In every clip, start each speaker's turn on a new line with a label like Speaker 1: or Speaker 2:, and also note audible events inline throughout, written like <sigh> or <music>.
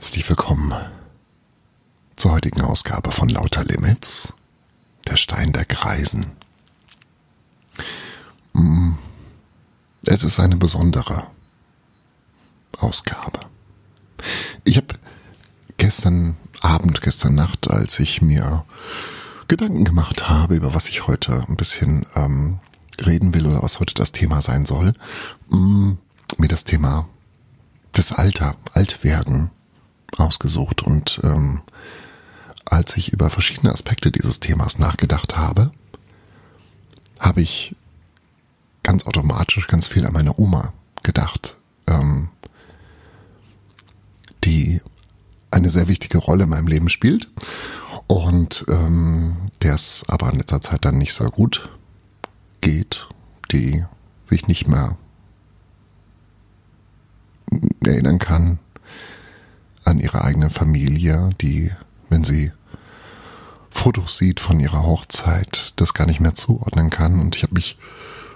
Speaker 1: Herzlich willkommen zur heutigen Ausgabe von Lauter Limits, der Stein der Kreisen. Mm, es ist eine besondere Ausgabe. Ich habe gestern Abend, gestern Nacht, als ich mir Gedanken gemacht habe, über was ich heute ein bisschen ähm, reden will oder was heute das Thema sein soll, mm, mir das Thema das Alter, Altwerden ausgesucht und ähm, als ich über verschiedene Aspekte dieses Themas nachgedacht habe, habe ich ganz automatisch ganz viel an meine Oma gedacht, ähm, die eine sehr wichtige Rolle in meinem Leben spielt und ähm, der es aber in letzter Zeit dann nicht so gut geht, die sich nicht mehr erinnern kann an ihre eigene Familie, die, wenn sie Fotos sieht von ihrer Hochzeit, das gar nicht mehr zuordnen kann. Und ich habe mich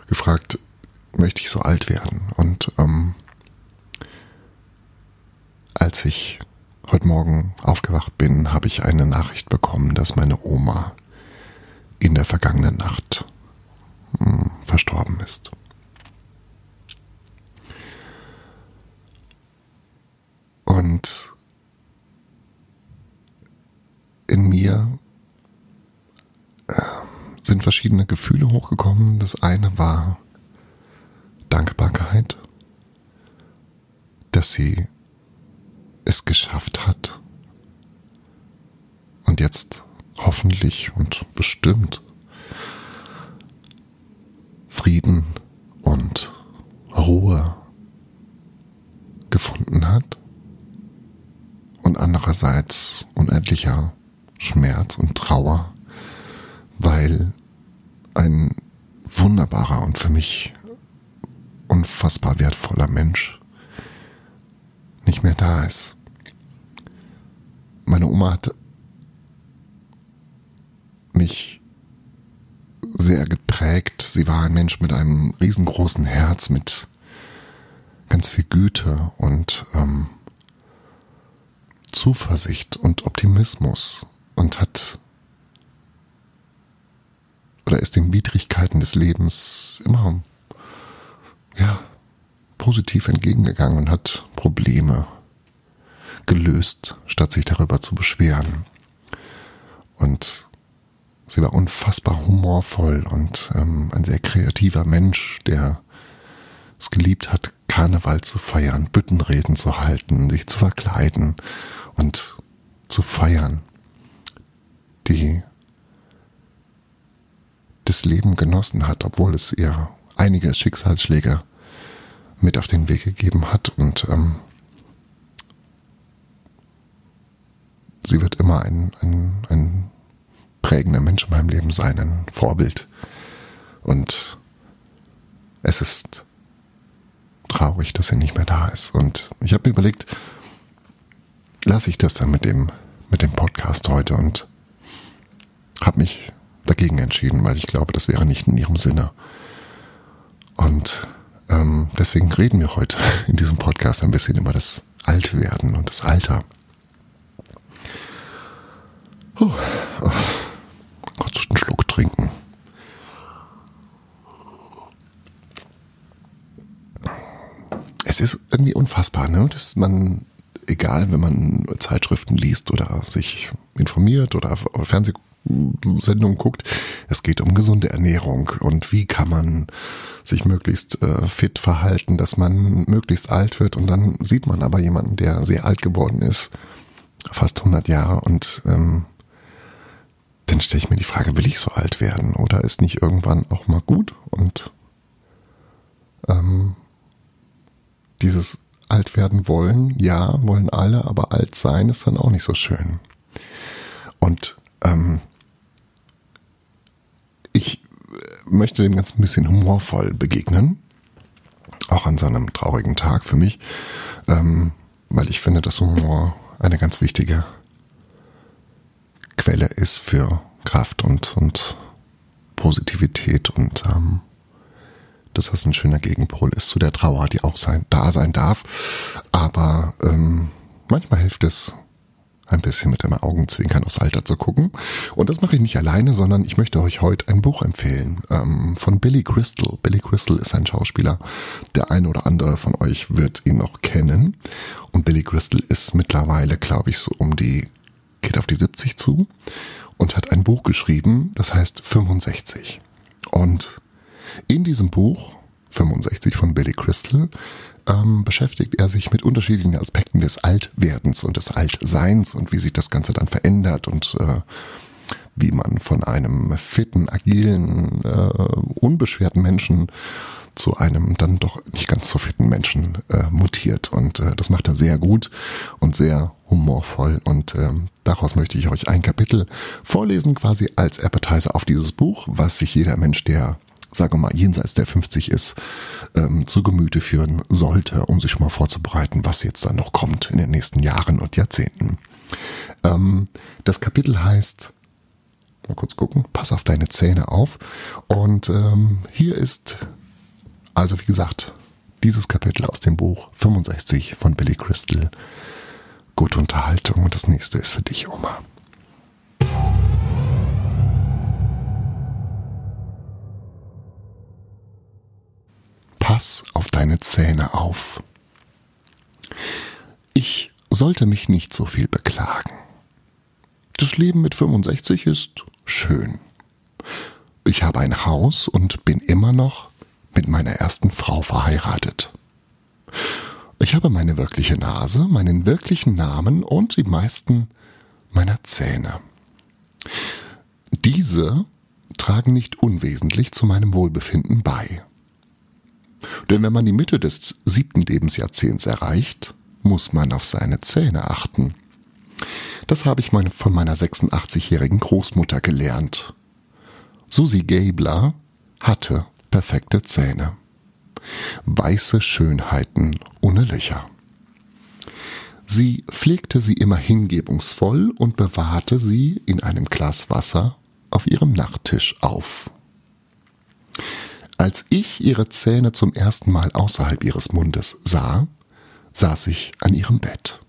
Speaker 1: gefragt, möchte ich so alt werden? Und ähm, als ich heute Morgen aufgewacht bin, habe ich eine Nachricht bekommen, dass meine Oma in der vergangenen Nacht mh, hm, verstorben ist. Und in mir äh, sind verschiedene Gefühle hochgekommen. Das eine war Dankbarkeit, dass sie es geschafft hat und jetzt hoffentlich und bestimmt Frieden und Ruhe gefunden hat und andererseits unendlicher Schmerz und Trauer, weil ein wunderbarer und für mich unfassbar wertvoller Mensch nicht mehr da ist. Meine Oma hat mich sehr geprägt. Sie war ein Mensch mit einem riesengroßen Herz, mit ganz viel Güte und ähm, Zuversicht und Optimismus und hat oder ist den Widrigkeiten des Lebens immer ja positiv entgegengegangen und hat Probleme gelöst, statt sich darüber zu beschweren. Und sie war unfassbar humorvoll und ähm, ein sehr kreativer Mensch, der es geliebt hat, Karneval zu feiern, Büttenreden zu halten, sich zu verkleiden und zu feiern, die das Leben genossen hat, obwohl es ihr einige Schicksalsschläge mit auf den Weg gegeben hat und ähm, sie wird immer ein, ein, ein prägender Mensch in meinem Leben sein, ein Vorbild. Und es ist traurig, dass sie nicht mehr da ist. Und ich habe überlegt, lasse ich das dann mit dem, mit dem Podcast heute und habe mich dagegen entschieden, weil ich glaube, das wäre nicht in ihrem Sinne. Und ähm, deswegen reden wir heute <laughs> in diesem Podcast ein bisschen über das Altwerden und das Alter. Oh, oh, kurz einen Schluck trinken. Es ist irgendwie unfassbar, ne? dass man egal, wenn man Zeitschriften liest oder sich informiert oder Fernsehsendungen guckt, es geht um gesunde Ernährung und wie kann man sich möglichst äh, fit verhalten, dass man möglichst alt wird. Und dann sieht man aber jemanden, der sehr alt geworden ist, fast 100 Jahre. Und ähm, dann stelle ich mir die Frage, will ich so alt werden? Oder ist nicht irgendwann auch mal gut? Und ähm, dieses alt werden wollen, ja, wollen alle, aber alt sein ist dann auch nicht so schön. Und ähm, ich möchte dem ganz ein bisschen humorvoll begegnen, auch an so einem traurigen Tag für mich, ähm, weil ich finde, dass Humor eine ganz wichtige Quelle ist für Kraft und, und Positivität und ähm, dass das ein schöner Gegenpol ist zu der Trauer, die auch sein, da sein darf. Aber ähm, manchmal hilft es, ein bisschen mit dem Augenzwinkern aufs Alter zu gucken. Und das mache ich nicht alleine, sondern ich möchte euch heute ein Buch empfehlen ähm, von Billy Crystal. Billy Crystal ist ein Schauspieler. Der eine oder andere von euch wird ihn noch kennen. Und Billy Crystal ist mittlerweile, glaube ich, so um die, geht auf die 70 zu und hat ein Buch geschrieben, das heißt 65. Und in diesem Buch 65 von Billy Crystal ähm, beschäftigt er sich mit unterschiedlichen Aspekten des Altwerdens und des Altseins und wie sich das Ganze dann verändert und äh, wie man von einem fitten, agilen, äh, unbeschwerten Menschen zu einem dann doch nicht ganz so fitten Menschen äh, mutiert. Und äh, das macht er sehr gut und sehr humorvoll. Und äh, daraus möchte ich euch ein Kapitel vorlesen, quasi als Appetizer auf dieses Buch, was sich jeder Mensch, der sagen wir mal, jenseits der 50 ist, ähm, zu Gemüte führen sollte, um sich schon mal vorzubereiten, was jetzt dann noch kommt in den nächsten Jahren und Jahrzehnten. Ähm, das Kapitel heißt, mal kurz gucken, pass auf deine Zähne auf. Und ähm, hier ist, also wie gesagt, dieses Kapitel aus dem Buch 65 von Billy Crystal. Gute Unterhaltung und das nächste ist für dich, Oma. Pass auf deine Zähne auf. Ich sollte mich nicht so viel beklagen. Das Leben mit 65 ist schön. Ich habe ein Haus und bin immer noch mit meiner ersten Frau verheiratet. Ich habe meine wirkliche Nase, meinen wirklichen Namen und die meisten meiner Zähne. Diese tragen nicht unwesentlich zu meinem Wohlbefinden bei. Denn wenn man die Mitte des siebten Lebensjahrzehnts erreicht, muss man auf seine Zähne achten. Das habe ich von meiner 86-jährigen Großmutter gelernt. Susi Gabler hatte perfekte Zähne. Weiße Schönheiten ohne Löcher. Sie pflegte sie immer hingebungsvoll und bewahrte sie in einem Glas Wasser auf ihrem Nachttisch auf. Als ich ihre Zähne zum ersten Mal außerhalb ihres Mundes sah, saß ich an ihrem Bett.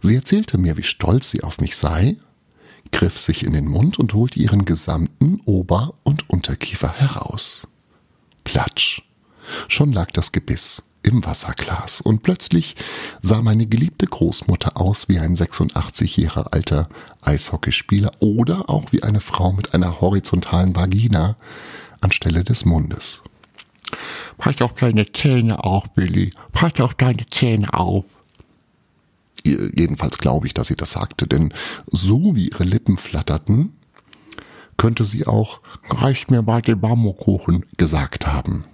Speaker 1: Sie erzählte mir, wie stolz sie auf mich sei, griff sich in den Mund und holte ihren gesamten Ober- und Unterkiefer heraus. Platsch. Schon lag das Gebiss im Wasserglas und plötzlich sah meine geliebte Großmutter aus wie ein 86 Jahre alter Eishockeyspieler oder auch wie eine Frau mit einer horizontalen Vagina, anstelle des Mundes.
Speaker 2: Pass auf deine Zähne auf, Billy. Pass auf deine Zähne auf.
Speaker 1: Jedenfalls glaube ich, dass sie das sagte, denn so wie ihre Lippen flatterten, könnte sie auch Reich mir mal den Marmorkuchen gesagt haben.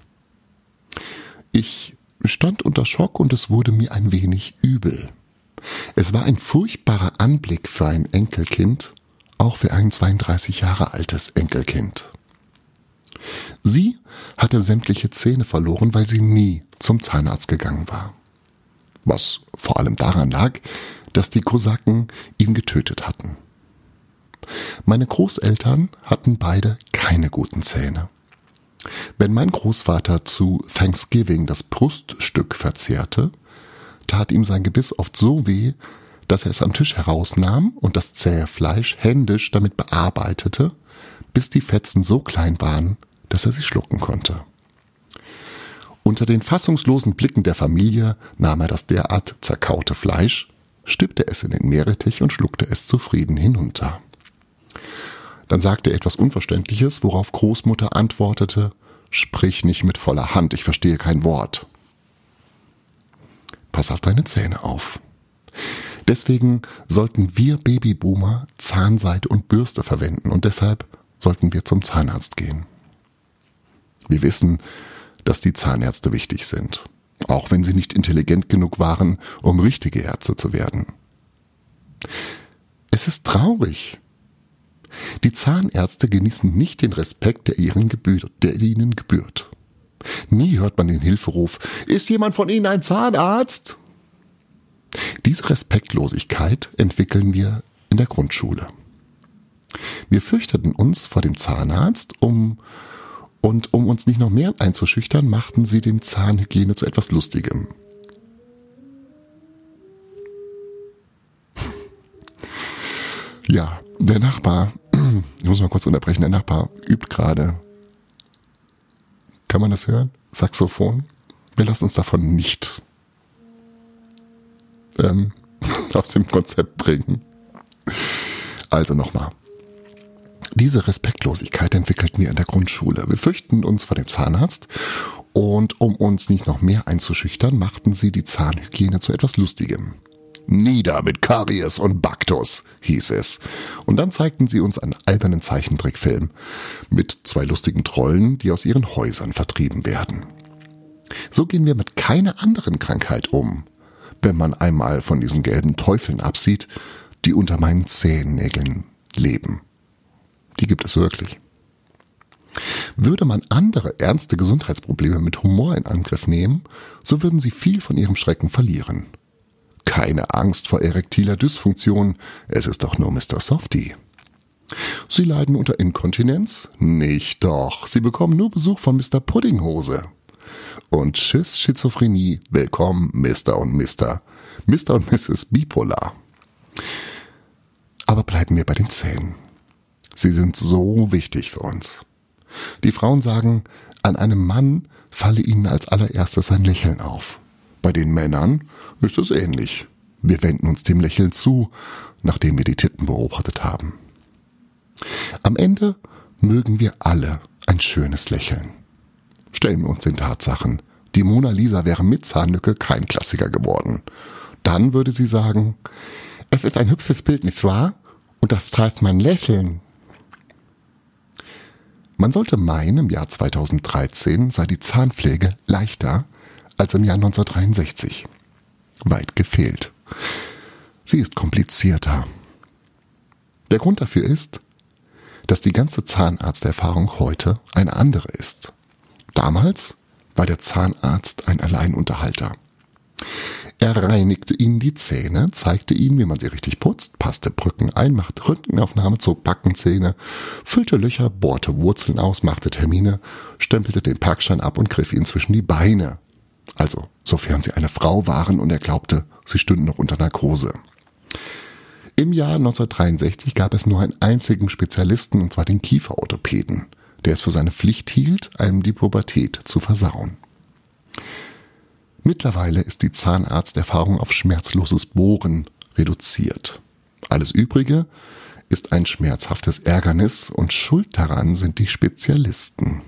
Speaker 1: Ich stand unter Schock und es wurde mir ein wenig übel. Es war ein furchtbarer Anblick für ein Enkelkind, auch für ein 32 Jahre altes Enkelkind. Sie hatte sämtliche Zähne verloren, weil sie nie zum Zahnarzt gegangen war. Was vor allem daran lag, dass die Kosaken ihn getötet hatten. Meine Großeltern hatten beide keine guten Zähne. Wenn mein Großvater zu Thanksgiving das Bruststück verzehrte, tat ihm sein Gebiss oft so weh, dass er es am Tisch herausnahm und das zähe Fleisch händisch damit bearbeitete, bis die Fetzen so klein waren, dass er sie schlucken konnte. Unter den fassungslosen Blicken der Familie nahm er das derart zerkaute Fleisch, stippte es in den Meerrettich und schluckte es zufrieden hinunter. Dann sagte er etwas Unverständliches, worauf Großmutter antwortete, Sprich nicht mit voller Hand, ich verstehe kein Wort. Pass auf deine Zähne auf. Deswegen sollten wir Babyboomer Zahnseide und Bürste verwenden und deshalb sollten wir zum Zahnarzt gehen. Wir wissen, dass die Zahnärzte wichtig sind, auch wenn sie nicht intelligent genug waren, um richtige Ärzte zu werden. Es ist traurig. Die Zahnärzte genießen nicht den Respekt, der, ihren gebührt, der ihnen gebührt. Nie hört man den Hilferuf, ist jemand von Ihnen ein Zahnarzt? Diese Respektlosigkeit entwickeln wir in der Grundschule. Wir fürchteten uns vor dem Zahnarzt, um und um uns nicht noch mehr einzuschüchtern, machten sie den Zahnhygiene zu etwas Lustigem. Ja, der Nachbar, <clears throat> ich muss mal kurz unterbrechen, der Nachbar übt gerade. Kann man das hören? Saxophon? Wir lassen uns davon nicht ähm, <laughs> aus dem Konzept bringen. Also nochmal. Diese Respektlosigkeit entwickelten wir in der Grundschule. Wir fürchten uns vor dem Zahnarzt und um uns nicht noch mehr einzuschüchtern, machten sie die Zahnhygiene zu etwas Lustigem. Nieder mit Karies und Baktus, hieß es. Und dann zeigten sie uns einen albernen Zeichentrickfilm mit zwei lustigen Trollen, die aus ihren Häusern vertrieben werden. So gehen wir mit keiner anderen Krankheit um, wenn man einmal von diesen gelben Teufeln absieht, die unter meinen Zehennägeln leben. Die gibt es wirklich. Würde man andere ernste Gesundheitsprobleme mit Humor in Angriff nehmen, so würden sie viel von ihrem Schrecken verlieren. Keine Angst vor erektiler Dysfunktion, es ist doch nur Mr. Softy. Sie leiden unter Inkontinenz? Nicht doch, Sie bekommen nur Besuch von Mr. Puddinghose. Und tschüss Schizophrenie, willkommen Mr. und Mr. Mr. und Mrs. Bipolar. Aber bleiben wir bei den Zähnen. Sie sind so wichtig für uns. Die Frauen sagen, an einem Mann falle ihnen als allererstes ein Lächeln auf. Bei den Männern ist es ähnlich. Wir wenden uns dem Lächeln zu, nachdem wir die Titten beobachtet haben. Am Ende mögen wir alle ein schönes Lächeln. Stellen wir uns den Tatsachen, die Mona Lisa wäre mit Zahnlücke kein Klassiker geworden. Dann würde sie sagen, es ist ein hübsches Bild, nicht wahr? Und das treibt mein Lächeln. Man sollte meinen, im Jahr 2013 sei die Zahnpflege leichter als im Jahr 1963. Weit gefehlt. Sie ist komplizierter. Der Grund dafür ist, dass die ganze Zahnarzterfahrung heute eine andere ist. Damals war der Zahnarzt ein Alleinunterhalter. Er reinigte ihnen die Zähne, zeigte ihnen, wie man sie richtig putzt, passte Brücken ein, machte Röntgenaufnahme, zog Backenzähne, füllte Löcher, bohrte Wurzeln aus, machte Termine, stempelte den Parkschein ab und griff ihnen zwischen die Beine. Also, sofern sie eine Frau waren und er glaubte, sie stünden noch unter Narkose. Im Jahr 1963 gab es nur einen einzigen Spezialisten, und zwar den Kieferorthopäden, der es für seine Pflicht hielt, einem die Pubertät zu versauen. Mittlerweile ist die Zahnarzterfahrung auf schmerzloses Bohren reduziert. Alles Übrige ist ein schmerzhaftes Ärgernis und schuld daran sind die Spezialisten.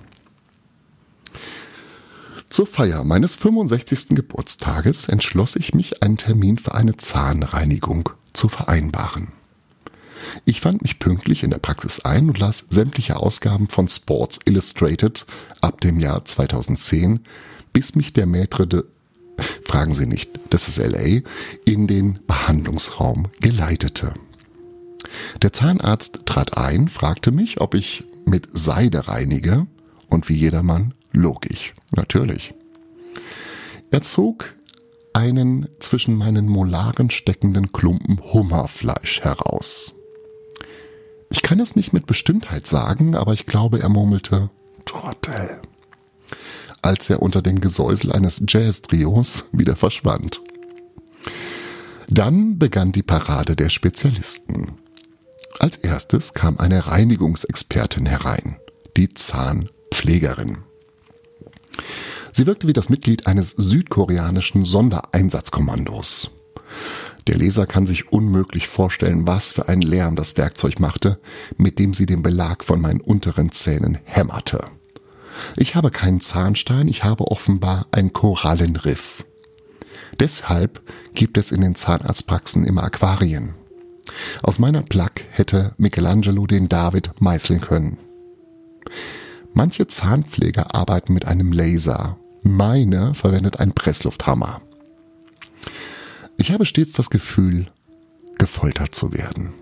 Speaker 1: Zur Feier meines 65. Geburtstages entschloss ich mich, einen Termin für eine Zahnreinigung zu vereinbaren. Ich fand mich pünktlich in der Praxis ein und las sämtliche Ausgaben von Sports Illustrated ab dem Jahr 2010, bis mich der Maître de fragen Sie nicht, das ist LA, in den Behandlungsraum geleitete. Der Zahnarzt trat ein, fragte mich, ob ich mit Seide reinige und wie jedermann log ich. Natürlich. Er zog einen zwischen meinen Molaren steckenden Klumpen Hummerfleisch heraus. Ich kann es nicht mit Bestimmtheit sagen, aber ich glaube, er murmelte Trottel als er unter dem Gesäusel eines Jazz-Trios wieder verschwand. Dann begann die Parade der Spezialisten. Als erstes kam eine Reinigungsexpertin herein, die Zahnpflegerin. Sie wirkte wie das Mitglied eines südkoreanischen Sondereinsatzkommandos. Der Leser kann sich unmöglich vorstellen, was für ein Lärm das Werkzeug machte, mit dem sie den Belag von meinen unteren Zähnen hämmerte. Ich habe keinen Zahnstein, ich habe offenbar ein Korallenriff. Deshalb gibt es in den Zahnarztpraxen immer Aquarien. Aus meiner Plaque hätte Michelangelo den David meißeln können. Manche Zahnpfleger arbeiten mit einem Laser. Meine verwendet einen Presslufthammer. Ich habe stets das Gefühl, gefoltert zu werden.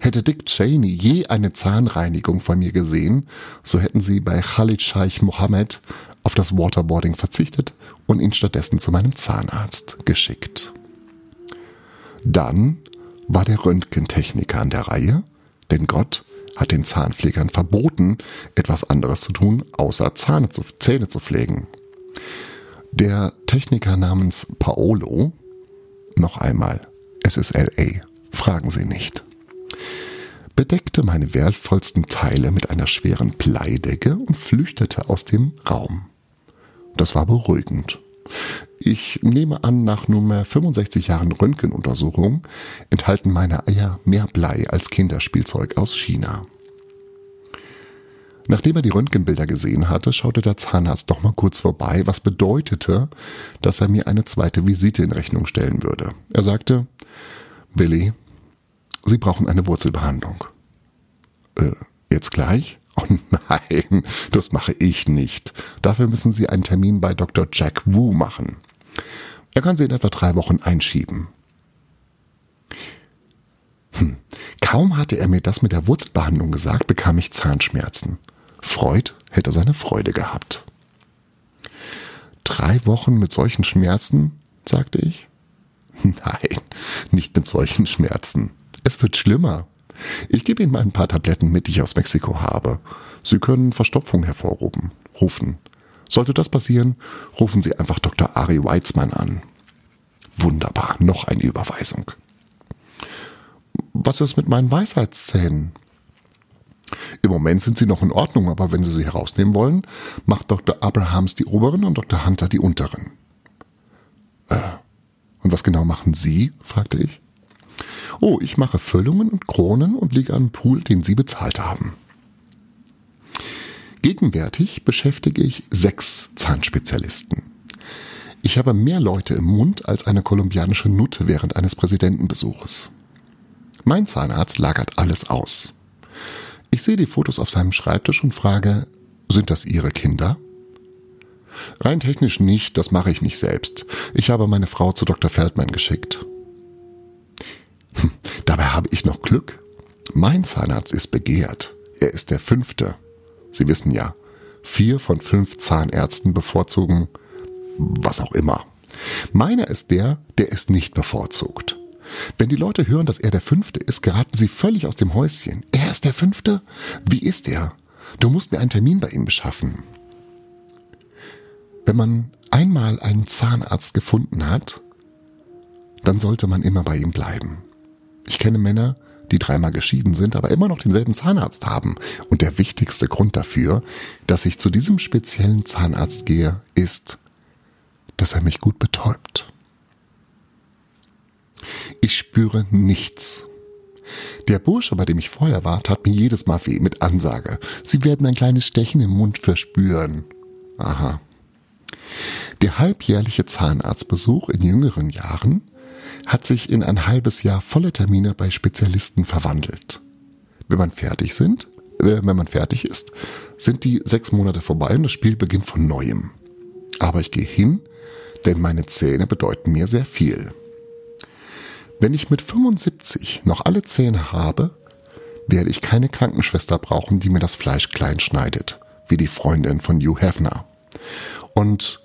Speaker 1: Hätte Dick Cheney je eine Zahnreinigung von mir gesehen, so hätten sie bei Khalid Scheich Mohammed auf das Waterboarding verzichtet und ihn stattdessen zu meinem Zahnarzt geschickt. Dann war der Röntgentechniker an der Reihe, denn Gott hat den Zahnpflegern verboten, etwas anderes zu tun, außer Zähne zu, Zähne zu pflegen. Der Techniker namens Paolo, noch einmal, es ist LA, fragen Sie nicht. Bedeckte meine wertvollsten Teile mit einer schweren Bleidecke und flüchtete aus dem Raum. Das war beruhigend. Ich nehme an, nach nunmehr 65 Jahren Röntgenuntersuchung enthalten meine Eier mehr Blei als Kinderspielzeug aus China. Nachdem er die Röntgenbilder gesehen hatte, schaute der Zahnarzt doch mal kurz vorbei, was bedeutete, dass er mir eine zweite Visite in Rechnung stellen würde. Er sagte, Billy, Sie brauchen eine Wurzelbehandlung. Äh, jetzt gleich? <laughs> Oh nein, das mache ich nicht. Dafür müssen Sie einen Termin bei Dr. Jack Wu machen. Er kann Sie in etwa drei Wochen einschieben. Hm. Kaum hatte er mir das mit der Wurzelbehandlung gesagt, bekam ich Zahnschmerzen. Freud hätte seine Freude gehabt. Drei Wochen mit solchen Schmerzen, sagte ich. <laughs> Nein, nicht mit solchen Schmerzen. Es wird schlimmer. Ich gebe Ihnen mal ein paar Tabletten mit, die ich aus Mexiko habe. Sie können Verstopfung hervorrufen. Rufen. Sollte das passieren, rufen Sie einfach Dr. Ari Weitzmann an. Wunderbar, noch eine Überweisung. Was ist mit meinen Weisheitszähnen? Im Moment sind sie noch in Ordnung, aber wenn Sie sie herausnehmen wollen, macht Dr. Abrahams die oberen und Dr. Hunter die unteren. Äh, und was genau machen Sie? fragte ich. Oh, ich mache Füllungen und Kronen und liege an Pool, den Sie bezahlt haben. Gegenwärtig beschäftige ich sechs Zahnspezialisten. Ich habe mehr Leute im Mund als eine kolumbianische Nutte während eines Präsidentenbesuches. Mein Zahnarzt lagert alles aus. Ich sehe die Fotos auf seinem Schreibtisch und frage, sind das Ihre Kinder? Rein technisch nicht, das mache ich nicht selbst. Ich habe meine Frau zu Dr. Feldman geschickt. Dabei habe ich noch Glück. Mein Zahnarzt ist begehrt. Er ist der fünfte. Sie wissen ja, vier von fünf Zahnärzten bevorzugen was auch immer. Meiner ist der, der es nicht bevorzugt. Wenn die Leute hören, dass er der Fünfte ist, geraten sie völlig aus dem Häuschen. Er ist der Fünfte? Wie ist er? Du musst mir einen Termin bei ihm beschaffen. Wenn man einmal einen Zahnarzt gefunden hat, dann sollte man immer bei ihm bleiben. Ich kenne Männer, die dreimal geschieden sind, aber immer noch denselben Zahnarzt haben. Und der wichtigste Grund dafür, dass ich zu diesem speziellen Zahnarzt gehe, ist, dass er mich gut betäubt. Ich spüre nichts. Der Bursche, bei dem ich vorher war, tat mir jedes Mal weh mit Ansage. Sie werden ein kleines Stechen im Mund verspüren. Aha. Der halbjährliche Zahnarztbesuch in jüngeren Jahren hat sich in ein halbes Jahr volle Termine bei Spezialisten verwandelt. Wenn man fertig sind, äh, wenn man fertig ist, sind die sechs Monate vorbei und das Spiel beginnt von neuem. Aber ich gehe hin, denn meine Zähne bedeuten mir sehr viel. Wenn ich mit 75 noch alle Zähne habe, werde ich keine Krankenschwester brauchen, die mir das Fleisch klein schneidet, wie die Freundin von Hugh Hefner. Und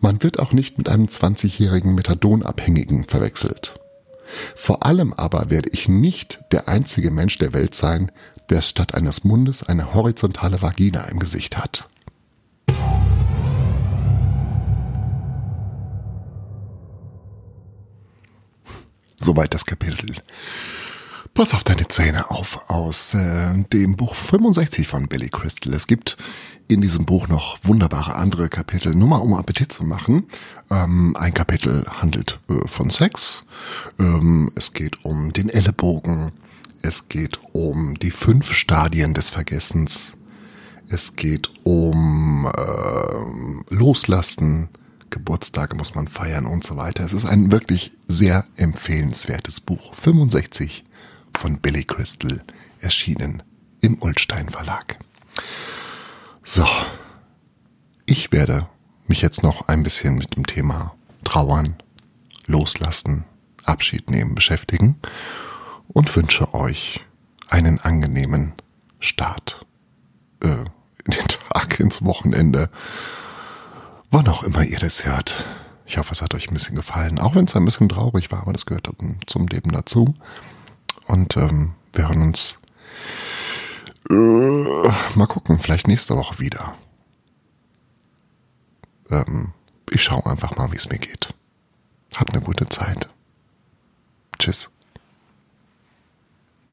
Speaker 1: man wird auch nicht mit einem 20-jährigen Methadonabhängigen verwechselt. Vor allem aber werde ich nicht der einzige Mensch der Welt sein, der statt eines Mundes eine horizontale Vagina im Gesicht hat. Soweit das Kapitel. Pass auf deine Zähne auf aus äh, dem Buch 65 von Billy Crystal. Es gibt in diesem Buch noch wunderbare andere Kapitel, nur mal um Appetit zu machen. Ähm, ein Kapitel handelt äh, von Sex. Ähm, es geht um den Ellenbogen. Es geht um die fünf Stadien des Vergessens. Es geht um äh, Loslassen. Geburtstage muss man feiern und so weiter. Es ist ein wirklich sehr empfehlenswertes Buch. 65 von Billy Crystal, erschienen im Ulstein Verlag. So, ich werde mich jetzt noch ein bisschen mit dem Thema Trauern, Loslassen, Abschied nehmen beschäftigen und wünsche euch einen angenehmen Start äh, in den Tag, ins Wochenende, wann auch immer ihr das hört. Ich hoffe, es hat euch ein bisschen gefallen, auch wenn es ein bisschen traurig war, aber das gehört zum Leben dazu. Und ähm, wir hören uns äh, mal gucken, vielleicht nächste Woche wieder. Ähm, ich schaue einfach mal, wie es mir geht. Habt eine gute Zeit. Tschüss.